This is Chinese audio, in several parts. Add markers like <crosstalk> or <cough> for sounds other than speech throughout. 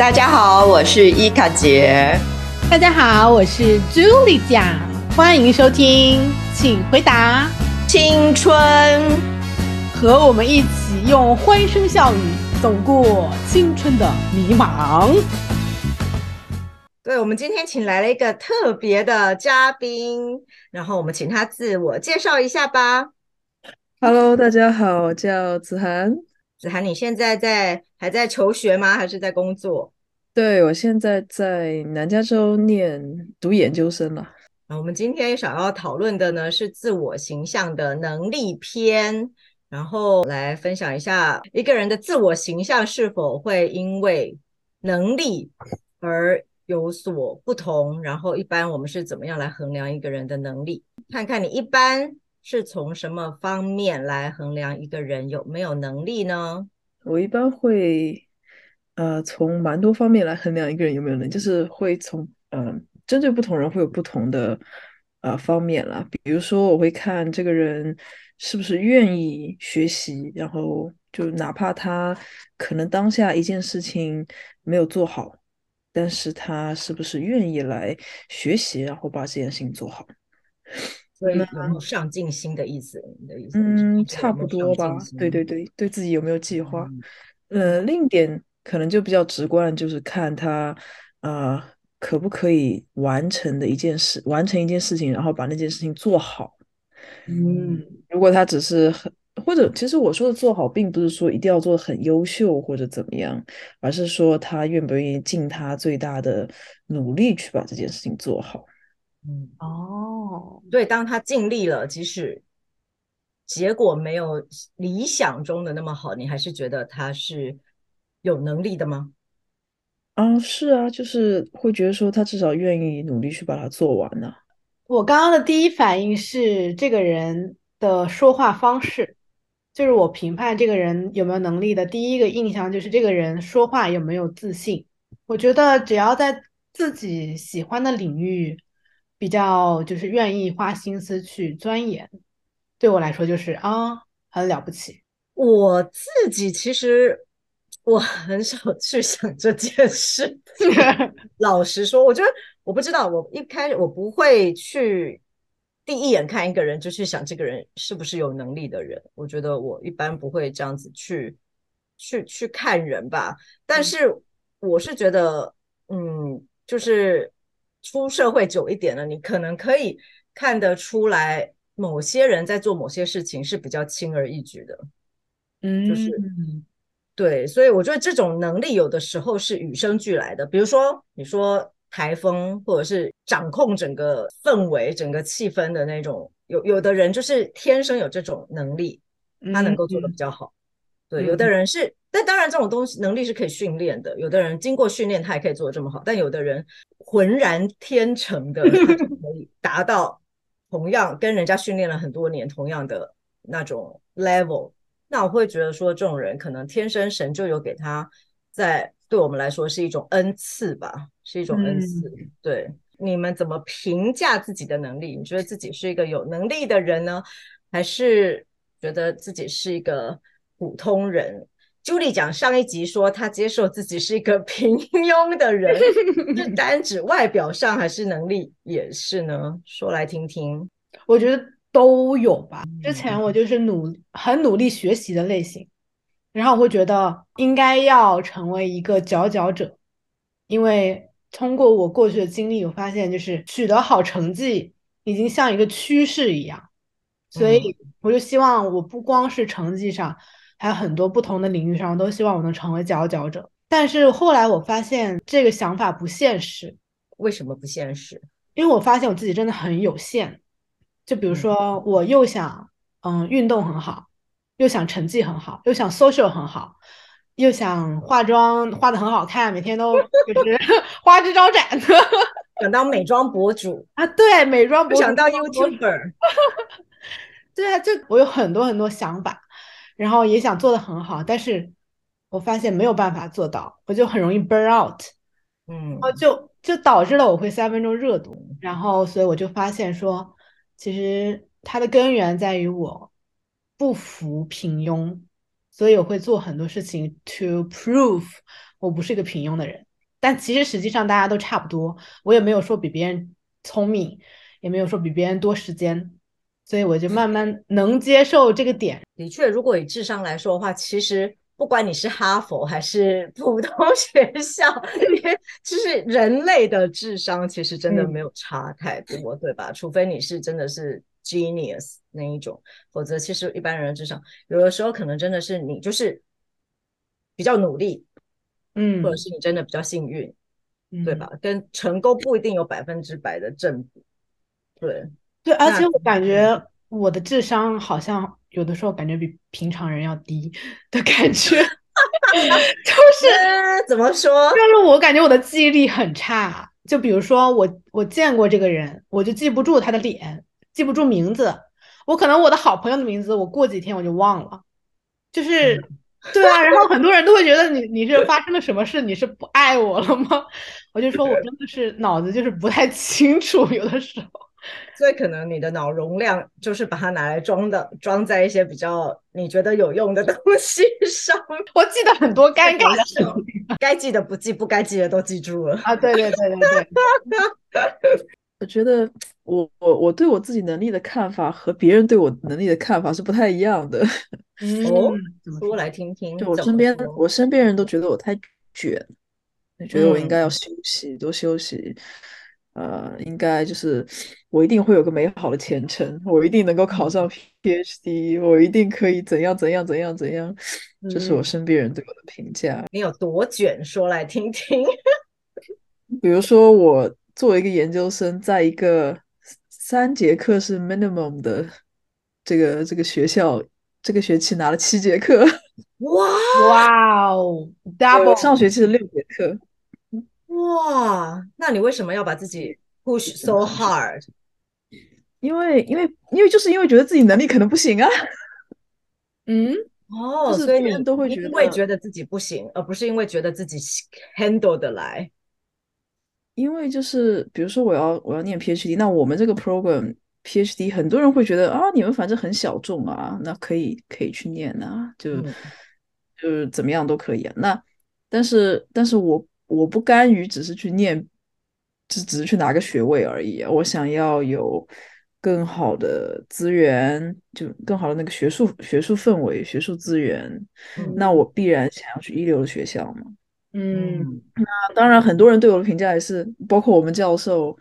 大家好，我是伊卡杰。大家好，我是朱莉酱，欢迎收听，请回答青春，和我们一起用欢声笑语走过青春的迷茫。对，我们今天请来了一个特别的嘉宾，然后我们请他自我介绍一下吧。Hello，大家好，我叫子涵。子涵，你现在在还在求学吗？还是在工作？对，我现在在南加州念读研究生了。啊我们今天想要讨论的呢是自我形象的能力篇，然后来分享一下一个人的自我形象是否会因为能力而有所不同。然后一般我们是怎么样来衡量一个人的能力？看看你一般。是从什么方面来衡量一个人有没有能力呢？我一般会，呃，从蛮多方面来衡量一个人有没有能力，就是会从，嗯，针对不同人会有不同的，呃，方面啦。比如说，我会看这个人是不是愿意学习，然后就哪怕他可能当下一件事情没有做好，但是他是不是愿意来学习，然后把这件事情做好。所以有没有上进心的意思？你的意思？嗯，差不多吧。对对对，对自己有没有计划？呃，另一点可能就比较直观，就是看他啊，可不可以完成的一件事，完成一件事情，然后把那件事情做好。嗯，如果他只是很，或者其实我说的做好，并不是说一定要做的很优秀或者怎么样，而是说他愿不愿意尽他最大的努力去把这件事情做好。嗯哦，对，当他尽力了，即使结果没有理想中的那么好，你还是觉得他是有能力的吗？啊，是啊，就是会觉得说他至少愿意努力去把它做完呢。我刚刚的第一反应是这个人的说话方式，就是我评判这个人有没有能力的第一个印象就是这个人说话有没有自信。我觉得只要在自己喜欢的领域。比较就是愿意花心思去钻研，对我来说就是啊，很了不起。我自己其实我很少去想这件事，<laughs> 老实说，我觉得我不知道，我一开始我不会去第一眼看一个人就去想这个人是不是有能力的人。我觉得我一般不会这样子去去去看人吧。但是我是觉得，嗯，就是。出社会久一点了，你可能可以看得出来，某些人在做某些事情是比较轻而易举的，嗯，就是对，所以我觉得这种能力有的时候是与生俱来的。比如说，你说台风，或者是掌控整个氛围、整个气氛的那种，有有的人就是天生有这种能力，他能够做的比较好。对，有的人是，但当然这种东西能力是可以训练的。有的人经过训练，他也可以做的这么好。但有的人浑然天成的，可以达到同样跟人家训练了很多年同样的那种 level。那我会觉得说，这种人可能天生神就有给他，在对我们来说是一种恩赐吧，是一种恩赐。对，你们怎么评价自己的能力？你觉得自己是一个有能力的人呢，还是觉得自己是一个？普通人，Julie 讲上一集说她接受自己是一个 <laughs> 平庸的人，<laughs> 是单指外表上还是能力也是呢？说来听听。我觉得都有吧。之前我就是努很努力学习的类型，然后我会觉得应该要成为一个佼佼者，因为通过我过去的经历，我发现就是取得好成绩已经像一个趋势一样，所以我就希望我不光是成绩上。还有很多不同的领域上，都希望我能成为佼佼者。但是后来我发现这个想法不现实。为什么不现实？因为我发现我自己真的很有限。就比如说，我又想嗯运动很好，又想成绩很好，又想 social 很好，又想化妆化的很好看，每天都 <laughs> 就是 <laughs> 花枝招展的，<laughs> 想当美妆博主啊，对，美妆博主，想当 YouTuber，对啊，就我有很多很多想法。然后也想做的很好，但是我发现没有办法做到，我就很容易 burn out，嗯，然后就就导致了我会三分钟热度，然后所以我就发现说，其实它的根源在于我不服平庸，所以我会做很多事情 to prove 我不是一个平庸的人。但其实实际上大家都差不多，我也没有说比别人聪明，也没有说比别人多时间，所以我就慢慢能接受这个点。的确，如果以智商来说的话，其实不管你是哈佛还是普通 <laughs> 学校，就是人类的智商其实真的没有差太多，对吧？除非你是真的是 genius 那一种，否则其实一般人的智商有的时候可能真的是你就是比较努力。嗯，或者是你真的比较幸运，对吧？跟成功不一定有百分之百的正比。对对，而且我感觉我的智商好像有的时候感觉比平常人要低的感觉，<laughs> 就是怎么说？就是我感觉我的记忆力很差。就比如说我我见过这个人，我就记不住他的脸，记不住名字。我可能我的好朋友的名字，我过几天我就忘了，就是。对啊，然后很多人都会觉得你你是发生了什么事，你是不爱我了吗？<laughs> 我就说我真的是脑子就是不太清楚，有的时候，所以可能你的脑容量就是把它拿来装的，装在一些比较你觉得有用的东西上。我记得很多尴尬的事情，该记的不记，不该记的都记住了啊！对对对对对，我觉得我我我对我自己能力的看法和别人对我能力的看法是不太一样的。哦，说来听听。就我身边，我身边人都觉得我太卷，觉得我应该要休息，多休息。呃，应该就是我一定会有个美好的前程，我一定能够考上 PhD，我一定可以怎样怎样怎样怎样。这是我身边人对我的评价。你有多卷？说来听听。<laughs> 比如说，我作为一个研究生，在一个三节课是 minimum 的这个这个学校。这个学期拿了七节课，<laughs> 哇哇哦，double 上学期是六节课，哇，那你为什么要把自己 push so hard？因为因为因为就是因为觉得自己能力可能不行啊，<laughs> 嗯，<laughs> 哦，所以你都会因为觉得自己不行，而不是因为觉得自己 handle 得来，因为就是比如说我要我要念 PhD，那我们这个 program。PhD 很多人会觉得啊，你们反正很小众啊，那可以可以去念啊，就就是怎么样都可以啊。那但是但是我我不甘于只是去念，只只是去拿个学位而已。我想要有更好的资源，就更好的那个学术学术氛围、学术资源。那我必然想要去一流的学校嘛。嗯，那当然，很多人对我的评价也是，包括我们教授。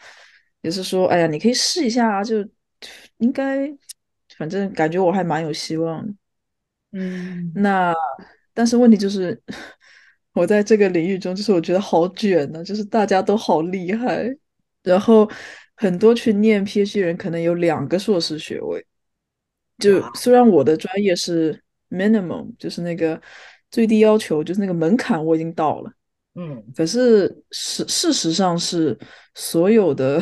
也是说，哎呀，你可以试一下啊，就应该，反正感觉我还蛮有希望的。嗯，那但是问题就是，我在这个领域中，就是我觉得好卷呢，就是大家都好厉害，然后很多去念 PhD 人可能有两个硕士学位，就虽然我的专业是 minimum，就是那个最低要求，就是那个门槛我已经到了，嗯，可是事事实上是所有的。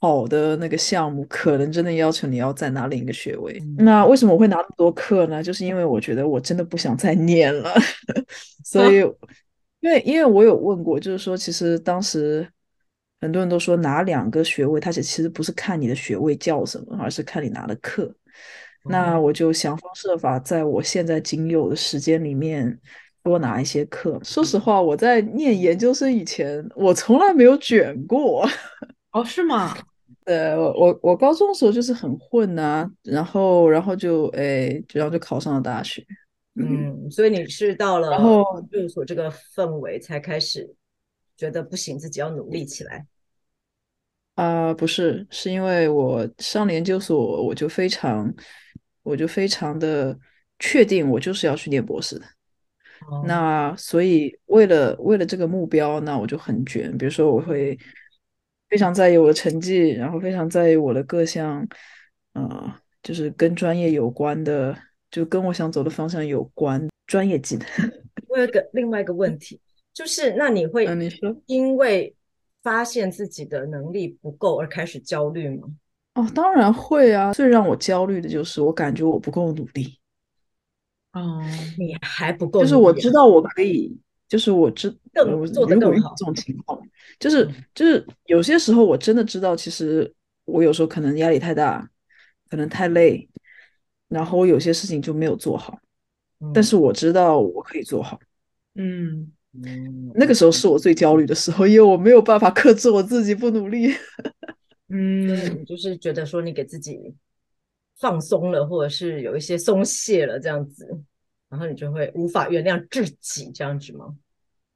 好的那个项目可能真的要求你要再拿另一个学位。那为什么我会拿那么多课呢？就是因为我觉得我真的不想再念了。<laughs> 所以，<laughs> 因为因为我有问过，就是说其实当时很多人都说拿两个学位，它其实不是看你的学位叫什么，而是看你拿的课。那我就想方设法在我现在仅有的时间里面多拿一些课。说实话，我在念研究生以前，我从来没有卷过。哦，是吗？对，我我我高中的时候就是很混呐，然后然后就哎，然后就考上了大学。嗯，所以你是到了然后研究所这个氛围才开始觉得不行，自己要努力起来。啊，不是，是因为我上了研究所，我就非常，我就非常的确定，我就是要去念博士的。那所以为了为了这个目标，那我就很卷，比如说我会。非常在意我的成绩，然后非常在意我的各项，呃，就是跟专业有关的，就跟我想走的方向有关专业技能。<laughs> 我有个另外一个问题，就是那你会你说因为发现自己的能力不够而开始焦虑吗？哦，当然会啊。最让我焦虑的就是我感觉我不够努力。哦，你还不够，就是我知道我可以。就是我知，更做得更好。这种情况，<laughs> 就是就是有些时候我真的知道，其实我有时候可能压力太大，可能太累，然后我有些事情就没有做好。但是我知道我可以做好。嗯嗯，那个时候是我最焦虑的时候，因为我没有办法克制我自己不努力。<laughs> 嗯，就是觉得说你给自己放松了，或者是有一些松懈了这样子，然后你就会无法原谅自己这样子吗？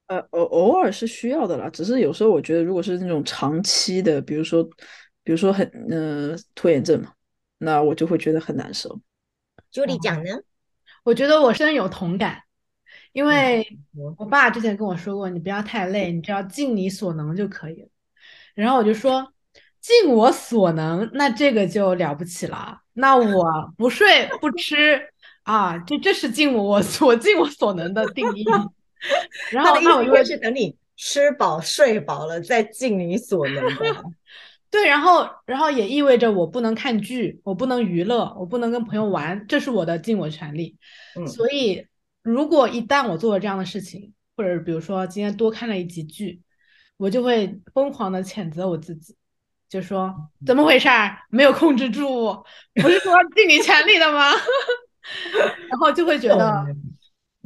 呃，偶偶尔是需要的啦，只是有时候我觉得，如果是那种长期的，比如说，比如说很呃拖延症嘛，那我就会觉得很难受。Julie 讲呢？我觉得我深有同感，因为嗯我爸之前跟我说过，你不要太累，你只要尽你所能就可以了。然后我就说，尽我所能，那这个就了不起了。那我不睡不吃啊，这这是尽我 <laughs> 我尽我所能的定义。<laughs> 然后那我就会该是等你吃饱睡饱了，再尽你所能吧。<laughs> 对，然后然后也意味着我不能看剧，我不能娱乐，我不能跟朋友玩，这是我的尽我全力。嗯所以如果一旦我做了这样的事情，或者比如说今天多看了一集剧，我就会疯狂的谴责我自己，就说怎么回事儿，没有控制住，不是说尽你全力的吗？然后就会觉得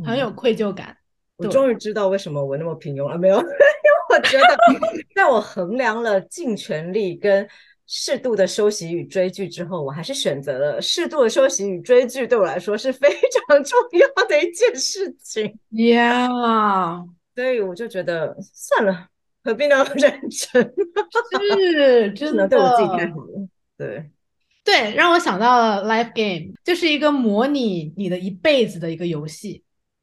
很有愧疚感。对我终于知道为什么我那么平庸了，没有？<laughs> 因为我觉得，<laughs> 在我衡量了尽全力跟适度的休息与追剧之后，我还是选择了适度的休息与追剧，对我来说是非常重要的一件事情。Yeah，所以我就觉得算了，何必那么认真？是 <laughs> 只真的对我自己太的。好了。对，对，让我想到了 Life Game，就是一个模拟你的一辈子的一个游戏。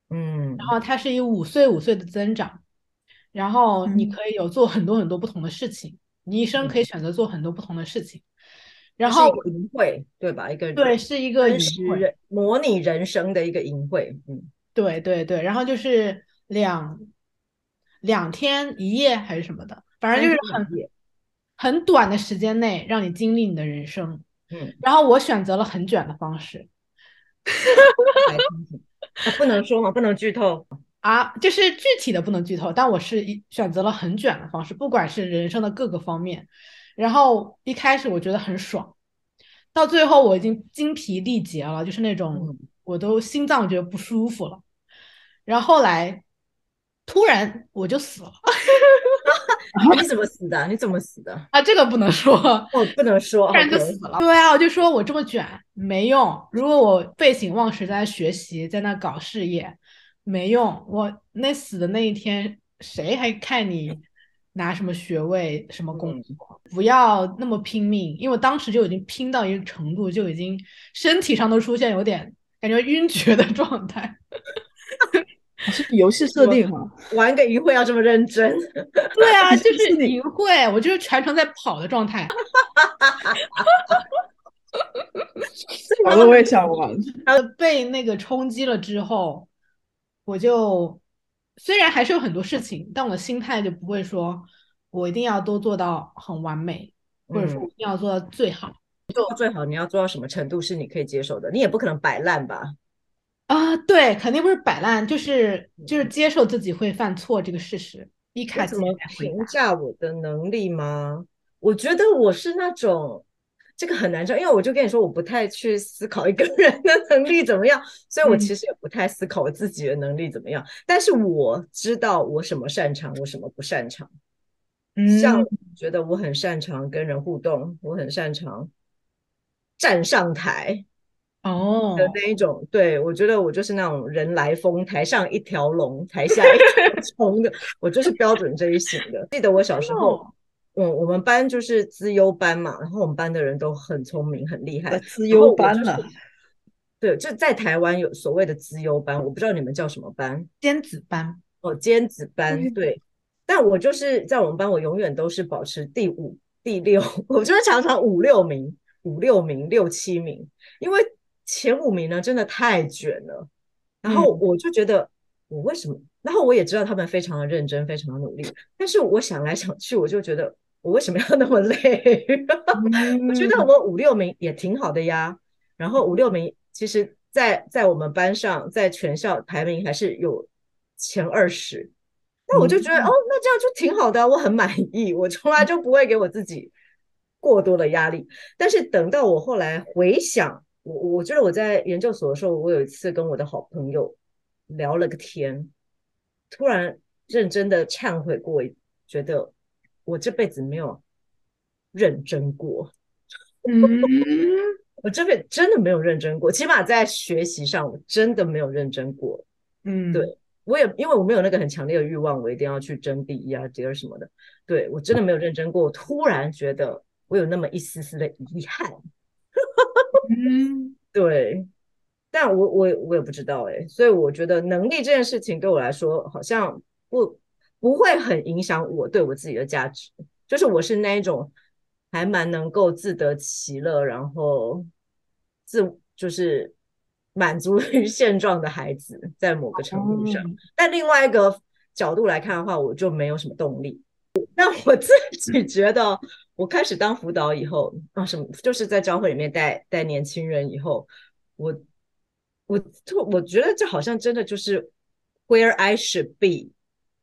嗯，然后它是以五岁五岁的增长，然后你嗯可以有做很多很多不同的事情，你一生可以选择做很多不同的事情。然后淫秽，对吧？一个对，是一个模拟人生的一个淫秽。嗯，对对对，然后就是两两天一夜还是什么的，反正就是很很短的时间内让你经历你的人生。嗯，然后我选择了很卷的方式 <laughs> 不能说嘛，不能剧透。啊，就是具体的不能剧透，但我是一选择了很卷的方式，不管是人生的各个方面。然后一开始我觉得很爽，到最后我已经精疲力竭了，就是那种嗯我都心脏觉得不舒服了。然后后来突然我就死了啊你怎么死的？你怎么死的？啊，这个不能说，我，不能说，不然就死了。对啊，我就说我这么卷没用，如果我废寝忘食在那学习，在那搞事业没用，我那死的那一天，谁还看你拿什么学位、什么工嗯作？不要那么拼命，因为我当时就已经拼到一个程度，就已经身体上都出现有点感觉晕厥的状态。<laughs> 是游戏设定哈，玩个淫秽要这么认真？<laughs> 对啊，<laughs> 就是是你淫秽，我就是全程在跑的状态。完了我也想玩。呃，被那个冲击了之后，我就虽然还是有很多事情，但我的心态就不会说我一定要都做到很完美，或者说一定要做到最好做到最好你要做到什么程度是你可以接受的，你也不可能摆烂吧？啊。对，肯定不是摆烂，就是就是接受自己会犯错这个事实，一我开始怎么评价我的能力吗？我觉得我是那种，这个很难说，因为我就跟你说，我不太去思考一个人的能力怎么样，所以我嗯其实也不太思考我自己的能力怎么样。但是我知道我什么擅长，我什么不擅长。像嗯我觉得我很擅长跟人互动，我很擅长站上台哦的那一种。对我觉得我就是那种人来疯，台上一条龙，台下一条 <laughs> 虫的，我就是标准这一型的。记得我小时候。我嗯，我们班就是资优班嘛，然后我们班的人都很聪明、很厉害。资优班了，对，就在台湾有所谓的资优班，我不知道你们叫什么班尖子班哦，尖子班对对。但我就是在我们班，我永远都是保持第五、第六，<laughs> 我就是常常五六名、五六名、六七名，因为前五名呢真的太卷了。然后嗯我就觉得我为什么？然后我也知道他们非常的认真，非常的努力，但是我想来想去，我就觉得我为什么要那么累？<laughs> 我觉得嗯我五六名也挺好的呀。然后五六名，其实在在我们班上，在全校排名还是有前二十。那我就觉得、嗯哦，那这样就挺好的啊，我很满意。我从来就不会给我自己过多的压力。但是等到我后来回想，我我觉得我在研究所的时候，我有一次跟我的好朋友聊了个天，突然认真的忏悔过，觉得我这辈子没有认真过。嗯，我这辈子真的没有认真过，起码在学习上，我真的没有认真过。嗯，对我也因为我没有那个很强烈的欲望，我一定要去争第一啊、第二什么的。对我真的没有认真过，突然觉得我有那么一丝丝的遗憾。嗯对，但我我我也不知道哎、所以我觉得能力这件事情对我来说好像不不会很影响我对我自己的价值，就是我是那一种还蛮能够自得其乐，然后自就是满足于 <laughs> 现状的孩子，在某个程度上。嗯但另外一个角度来看的话，我就没有什么动力。<laughs> 那我自己觉得，我开始当辅导以后啊，什么就是在教会里面带带年轻人以后，我我就我觉得这好像真的就是 where I should be。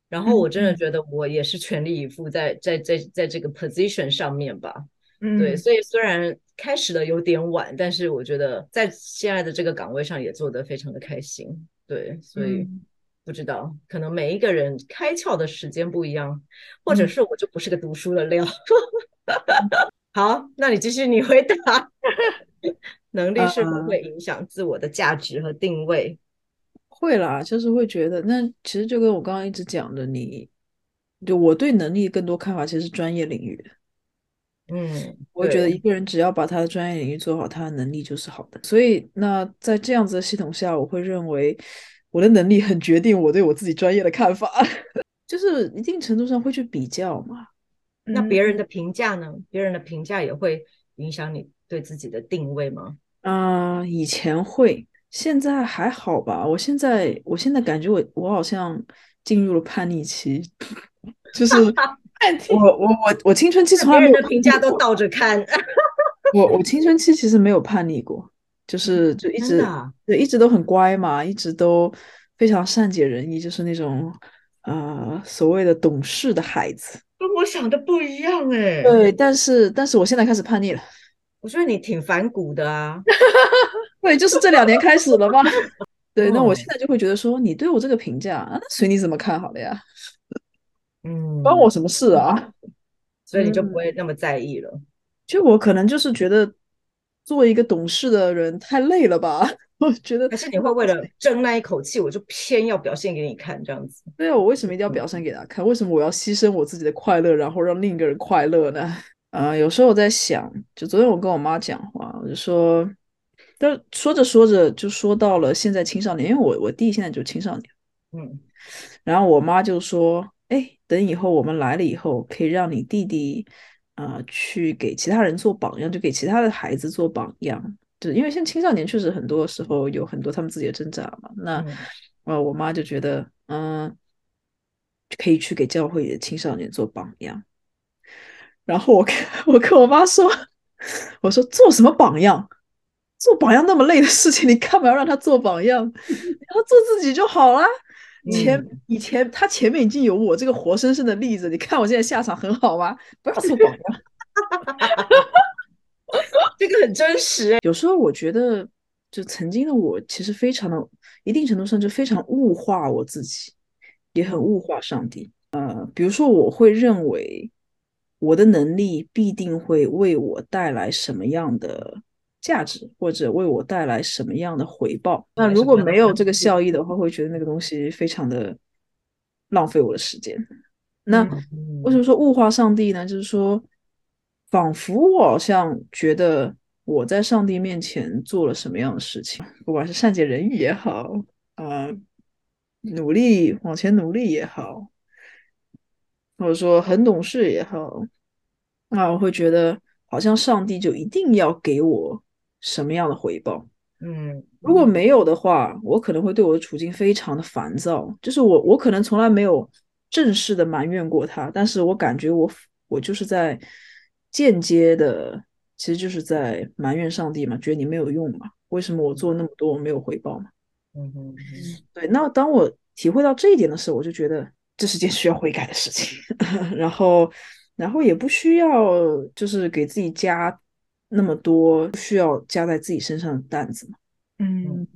然后我真的嗯觉得我也是全力以赴在在在在这个 position 上面吧。嗯，对，所以虽然开始的有点晚，但是我觉得在现在的这个岗位上也做得非常的开心。对，所以嗯不知道，可能每一个人开窍的时间不一样，或者嗯是我就不是个读书的料。<laughs> 好，那你继续，你回答。<laughs> 能力是否呃会影响自我的价值和定位？会啦，就是会觉得，那其实就跟我刚刚一直讲的，你就我对能力更多看法其实是专业领域的。嗯，我觉得一个人只要把他的专业领域做好，他的能力就是好的。所以，那在这样子的系统下，我会认为我的能力很决定我对我自己专业的看法，<laughs> 就是一定程度上会去比较嘛。那别人的评价呢？别人的评价也会影响你对自己的定位吗？啊、以前会，现在还好吧。我现在，我现在感觉我我好像进入了叛逆期，<laughs> 就是 <laughs> 我我我我青春期从来没有别人的评价叛逆过都倒着看。<laughs> 我我青春期其实没有叛逆过，就是就一直啊对一直都很乖嘛，一直都非常善解人意，就是那种呃所谓的懂事的孩子。跟我想的不一样哎、对，但是但是我现在开始叛逆了，我觉得你挺反骨的啊。<laughs> 对，就是这两年开始了吗。<laughs> 对，那我哦现在就会觉得说，你对我这个评价啊，那随你怎么看好了呀，嗯，<laughs> 关我什么事啊？所以你就不会那么在意了。就我可能就是觉得做一个懂事的人太累了吧，<laughs> 我觉得还是你会为了争那一口气，我就偏要表现给你看这样子？对啊，我为什么一定要表现给他看？为什么我要牺牲我自己的快乐，然后让另一个人快乐呢？<laughs> 啊、有时候我在想，就昨天我跟我妈讲话，我就说，但说着说着就说到了现在青少年，因为我我弟现在就青少年，嗯然后我妈就说，哎，等以后我们来了以后，可以让你弟弟，呃，去给其他人做榜样，就给其他的孩子做榜样。就因为现在青少年确实很多时候有很多他们自己的挣扎嘛，那。嗯呃，我妈就觉得，嗯，可以去给教会里的青少年做榜样。然后我跟 <laughs> 我跟我妈说，<laughs> 我说做什么榜样？做榜样那么累的事情，你干嘛要让他做榜样？你让他做自己就好啦。<laughs> 前嗯以前他前面已经有我这个活生生的例子，你看我现在下场很好吗？不要做榜样。这个很真实哎、有时候我觉得，就曾经的我，其实非常的，一定程度上就非常物化我自己，也很物化上帝。呃，比如说，我会认为我的能力必定会为我带来什么样的价值，或者为我带来什么样的回报。那如果没有这个效益的话，会觉得那个东西非常的浪费我的时间。那嗯为什么说物化上帝呢？就是说，仿佛我好像觉得我在上帝面前做了什么样的事情，不管是善解人意也好，呃，努力往前努力也好，或者说很懂事也好，那我会觉得好像上帝就一定要给我什么样的回报。嗯，如果没有的话，我可能会对我的处境非常的烦躁。就是我，我可能从来没有正式的埋怨过他，但是我感觉我我就是在间接的，其实就是在埋怨上帝嘛，觉得你没有用嘛，为什么我做那么多我没有回报嘛？嗯哼嗯对，那当我体会到这一点的时候，我就觉得这是件需要悔改的事情，<laughs> 然后，然后也不需要就是给自己加那么多需要加在自己身上的担子嘛。嗯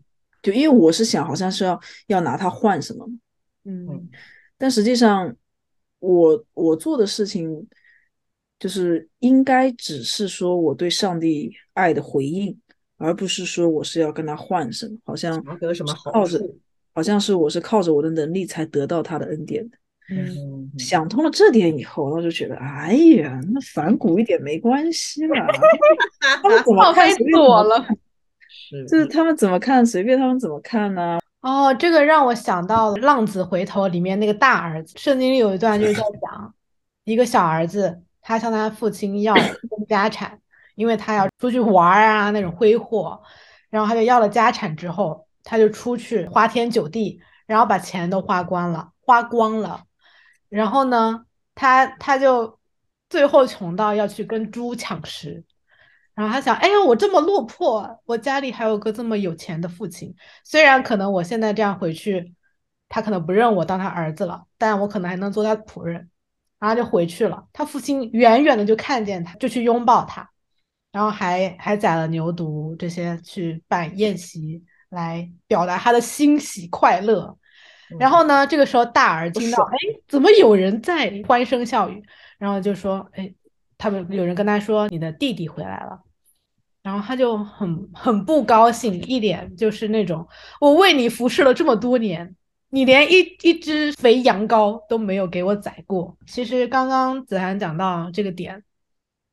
就因为我是想，好像是要要拿它换什么嘛，嗯但实际上，我我做的事情就是应该只是说我对上帝爱的回应，而不是说我是要跟他换什么，好像得什么好靠着？好像是我是靠着我的能力才得到他的恩典的。嗯，嗯，想通了这点以后，我就觉得，哎呀，那反骨一点没关系嘛，<laughs> 他们怎么放飞看随便自我了是就是他们怎么看随便他们怎么看呢？哦，这个让我想到了《浪子回头》里面那个大儿子，圣经里有一段就是在讲一个小儿子，他向他父亲要分家产，因为他要出去玩儿啊那种挥霍，然后他就要了家产之后，他就出去花天酒地，然后把钱都花光了，花光了，然后呢，他他就最后穷到要去跟猪抢食。然后他想，哎呀，我这么落魄，我家里还有个这么有钱的父亲，虽然可能我现在这样回去，他可能不认我当他儿子了，但我可能还能做他仆人。然后就回去了，他父亲远远的就看见他，就去拥抱他，然后还还宰了牛犊这些去办宴席来表达他的欣喜快乐。然后呢，这个时候大儿听到，爽哎，怎么有人在欢声笑语？然后就说，哎，他们有人跟他说，你的弟弟回来了。然后他就很很不高兴，一脸就是那种我为你服侍了这么多年，你连一一只肥羊羔都没有给我宰过。其实刚刚子涵讲到这个点，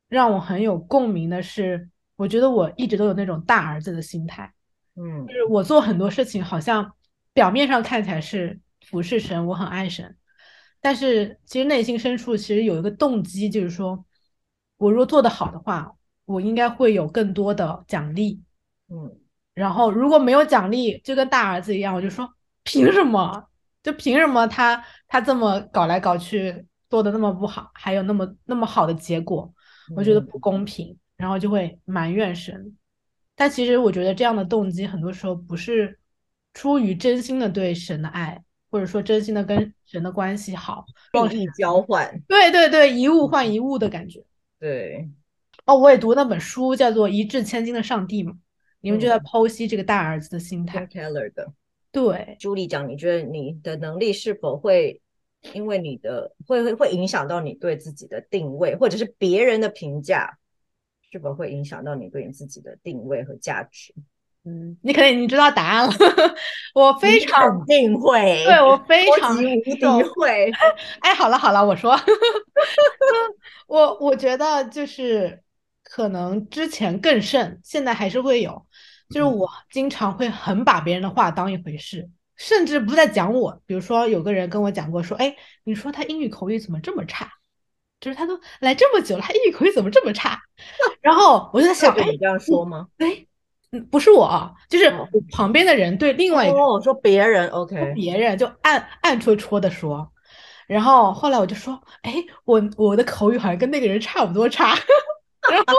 让我很有共鸣的是，我觉得我一直都有那种大儿子的心态，嗯就是我做很多事情好像表面上看起来是服侍神，我很爱神，但是其实内心深处其实有一个动机，就是说我若做得好的话，我应该会有更多的奖励。嗯然后如果没有奖励，就跟大儿子一样，我就说凭什么？就凭什么他他这么搞来搞去做的那么不好，还有那么那么好的结果，我觉得不公平，然后就会埋怨神。但其实我觉得这样的动机很多时候不是出于真心的对神的爱，或者说真心的跟神的关系好。利益交换，对对对，一物换一物的感觉。对，哦，我也读那本书，叫做《一掷千金的上帝》嘛，你们就在嗯剖析这个大儿子的心态 Tim。Keller 的对，朱莉讲，你觉得你的能力是否会因为你的会会会影响到你对自己的定位，或者是别人的评价，是否会影响到你对你自己的定位和价值？嗯，你肯定已经知道答案了。<laughs> 我非常肯定会，对我非常无敌会，<laughs> 哎，好了好了，我说，<laughs> 我我觉得就是可能之前更甚，现在还是会有，就是嗯我经常会很把别人的话当一回事，甚至不再讲我。比如说有个人跟我讲过说，哎，你说他英语口语怎么这么差？就是他都来这么久了，他英语口语怎么这么差？<laughs> 然后我就在想，哎，你这样说吗？哎，嗯不是我啊，就是哦我旁边的人对另外一个人哦，说别人 OK，别人就暗暗戳戳的说，然后后来我就说，哎，我我的口语好像跟那个人差不多差，<laughs> 然 <laughs> 后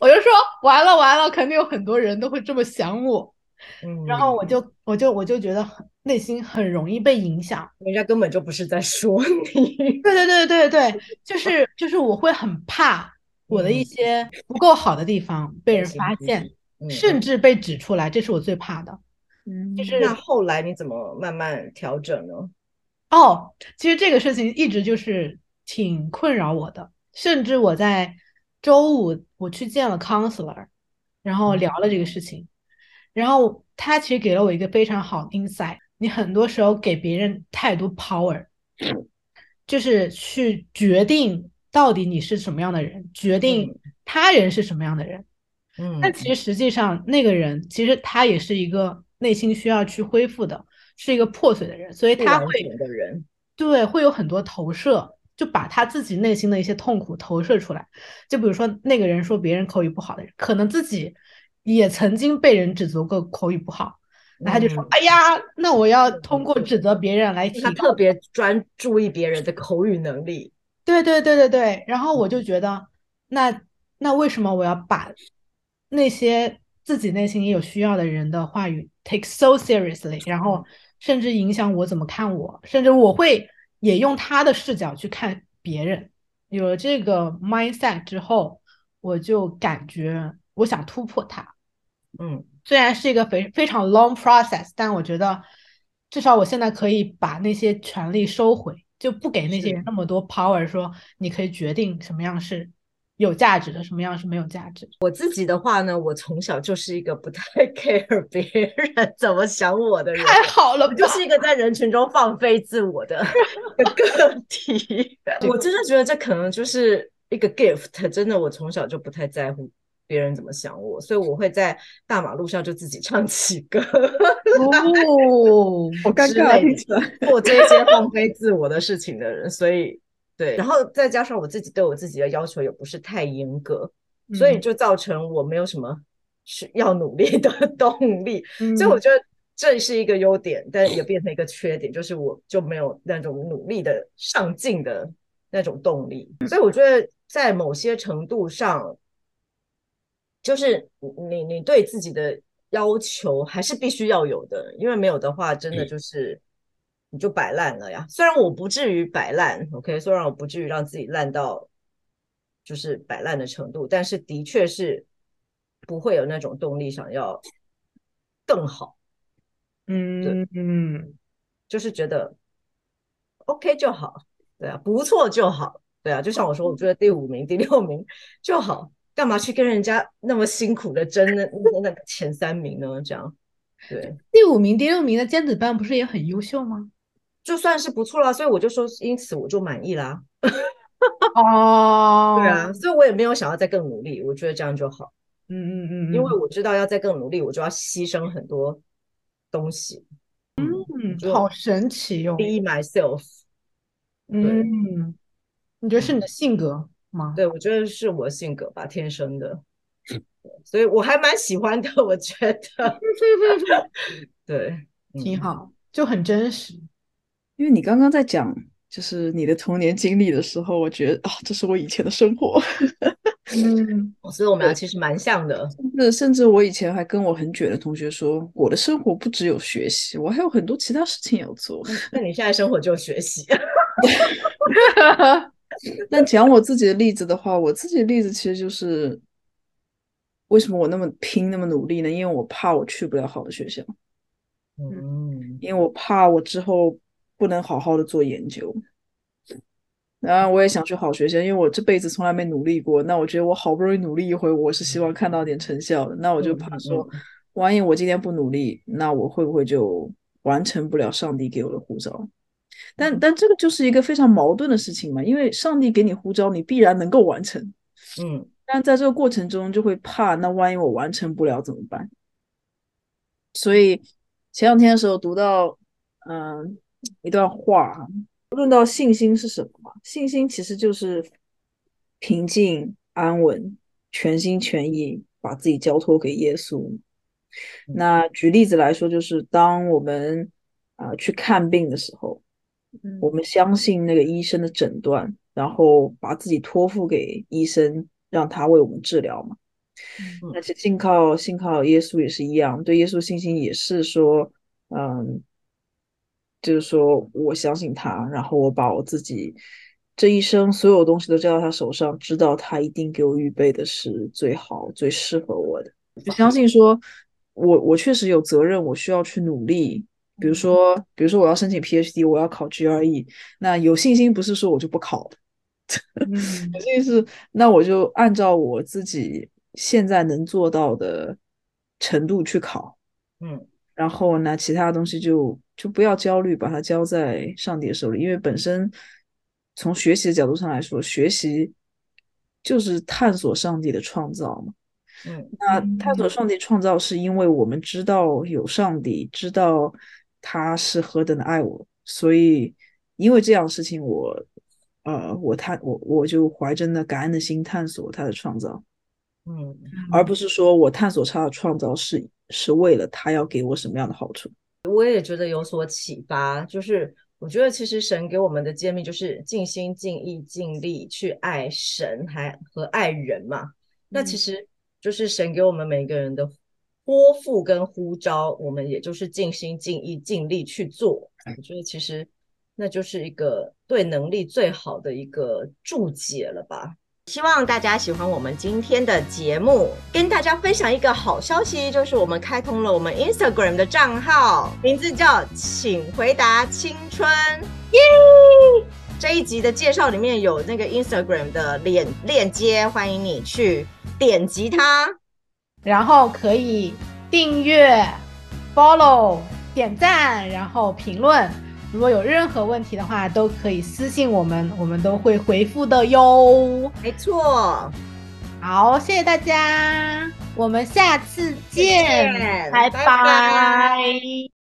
我就说完了完了，肯定有很多人都会这么想我，嗯，然后我就我就我就觉得内心很容易被影响，人家根本就不是在说你，<laughs> 对对对对对，<laughs> 就是就是我会很怕我的一嗯。些不够好的地方被人发现，嗯。甚至被指出来，这是我最怕的。嗯，就是那后来你怎么慢慢调整呢？哦，其实这个事情一直就是挺困扰我的，甚至我在周五我去见了 counselor，然后聊了这个事情，然后他其实给了我一个非常好的 insight，你很多时候给别人太多 power，就是去决定到底你是什么样的人，决定嗯。他人是什么样的人。嗯，但其实实际上，那个人其实他也是一个内心需要去恢复的，是一个破碎的人，所以他会对会有很多投射，就把他自己内心的一些痛苦投射出来。就比如说那个人说别人口语不好的人，可能自己也曾经被人指责过口语不好，那他就说：“嗯哎呀，那我要通过指责别人来提他高特别专注意别人的口语能力，对对对对对，然后我就觉得，那那为什么我要把那些自己内心也有需要的人的话语 take so seriously，然后甚至影响我怎么看我，甚至我会也用他的视角去看别人。有了这个 mindset 之后，我就感觉我想突破它。嗯虽然是一个非非常 long process，但我觉得至少我现在可以把那些权利收回，就不给那些人那么多 power，说你可以决定什么样是有价值的，什么样是没有价值。我自己的话呢，我从小就是一个不太 <laughs> care 别人怎么想我的人，太好了就是一个在人群中放飞自我的 <laughs> 个体。<laughs> 我真的觉得这可能就是一个 gift，真的，我从小就不太在乎别人怎么想我，所以我会在大马路上就自己唱起歌，哦，好尴尬。做这些放飞自我的事情的人。所以对，然后再加上我自己对我自己的要求也不是太严格，所以嗯就造成我没有什么需要努力的动力。嗯所以我觉得这是一个优点，但也变成一个缺点，就是我就没有那种努力的上进的那种动力。所以我觉得在某些程度上，就是你你对自己的要求还是必须要有的，因为没有的话，真的就是你就摆烂了呀。虽然我不至于摆烂，OK，虽然我不至于让自己烂到就是摆烂的程度，但是的确是不会有那种动力想要更好。嗯嗯就是觉得 OK 就好，对啊，不错就好，对啊，就像我说，我觉得第五名、第六名就好，干嘛去跟人家那么辛苦的争那那那个前三名呢？这样，对，<laughs> 第五名、第六名的尖子班不是也很优秀吗？就算是不错了，所以我就说，因此我就满意啦，<laughs> 哦，对啊，，所以我也没有想要再更努力，我觉得这样就好，嗯嗯嗯，因为我知道要再更努力，我就要牺牲很多东西，嗯，就好神奇哦，be myself，嗯，你觉得是你的性格吗？对我觉得是我性格吧，天生的，对所以我还蛮喜欢的，我觉得，对，嗯，挺好，就很真实。因为你刚刚在讲就是你的童年经历的时候，我觉得啊，这是我以前的生活。嗯，<laughs> 所以我们俩其实蛮像的，那甚至我以前还跟我很卷的同学说，我的生活不只有学习，我还有很多其他事情要做。那你现在生活就学习，<laughs> 那讲我自己的例子的话，我自己的例子其实就是，为什么我那么拼那么努力呢？因为我怕我去不了好的学校，嗯，因为我怕我之后不能好好的做研究。当然，我也想去好学校，因为我这辈子从来没努力过。那我觉得我好不容易努力一回，我是希望看到点成效的。那我就怕说嗯，万一我今天不努力，那我会不会就完成不了上帝给我的护照？但但这个就是一个非常矛盾的事情嘛，因为上帝给你呼召，你必然能够完成，嗯但在这个过程中就会怕，那万一我完成不了怎么办？所以前两天的时候读到，嗯、一段话，论到信心是什么嘛？信心其实就是平静、安稳、全心全意把自己交托给耶稣。那举例子来说，就是当我们啊、去看病的时候，我们相信那个医生的诊断，然后把自己托付给医生，让他为我们治疗嘛。嗯那信靠信靠耶稣也是一样，对耶稣信心也是说，嗯，就是说我相信他，然后我把我自己这一生所有东西都交到他手上，知道他一定给我预备的是最好、最适合我的。就相信说，我我确实有责任，我需要去努力。比如说，比如说我要申请 PhD，我要考 GRE，那有信心不是说我就不考，嗯 <laughs> 有信心是那我就按照我自己现在能做到的程度去考，嗯然后呢，其他东西就就不要焦虑，把它交在上帝的手里，因为本身从学习的角度上来说，学习就是探索上帝的创造嘛。嗯。那探索上帝创造，是因为我们知道有上帝，知道他是何等的爱我，所以因为这样的事情我，呃，我探我我就怀着那感恩的心探索他的创造，嗯，而不是说我探索他的创造是是为了他要给我什么样的好处。我也觉得有所启发，就是我觉得其实神给我们的诫命就是尽心尽意尽力去爱神还和爱人嘛，那其实就是神给我们每个人的托付跟呼召，我们也就是尽心尽意尽力去做。我觉得其实那就是一个对能力最好的一个注解了吧。希望大家喜欢我们今天的节目，跟大家分享一个好消息，就是我们开通了我们 Instagram 的账号，名字叫“请回答青春”。耶！这一集的介绍里面有那个 Instagram 的链链接，欢迎你去点击它，然后可以订阅、follow、点赞，然后评论。如果有任何问题的话，都可以私信我们，我们都会回复的哟。没错，好，谢谢大家，我们下次见，见。拜拜。拜拜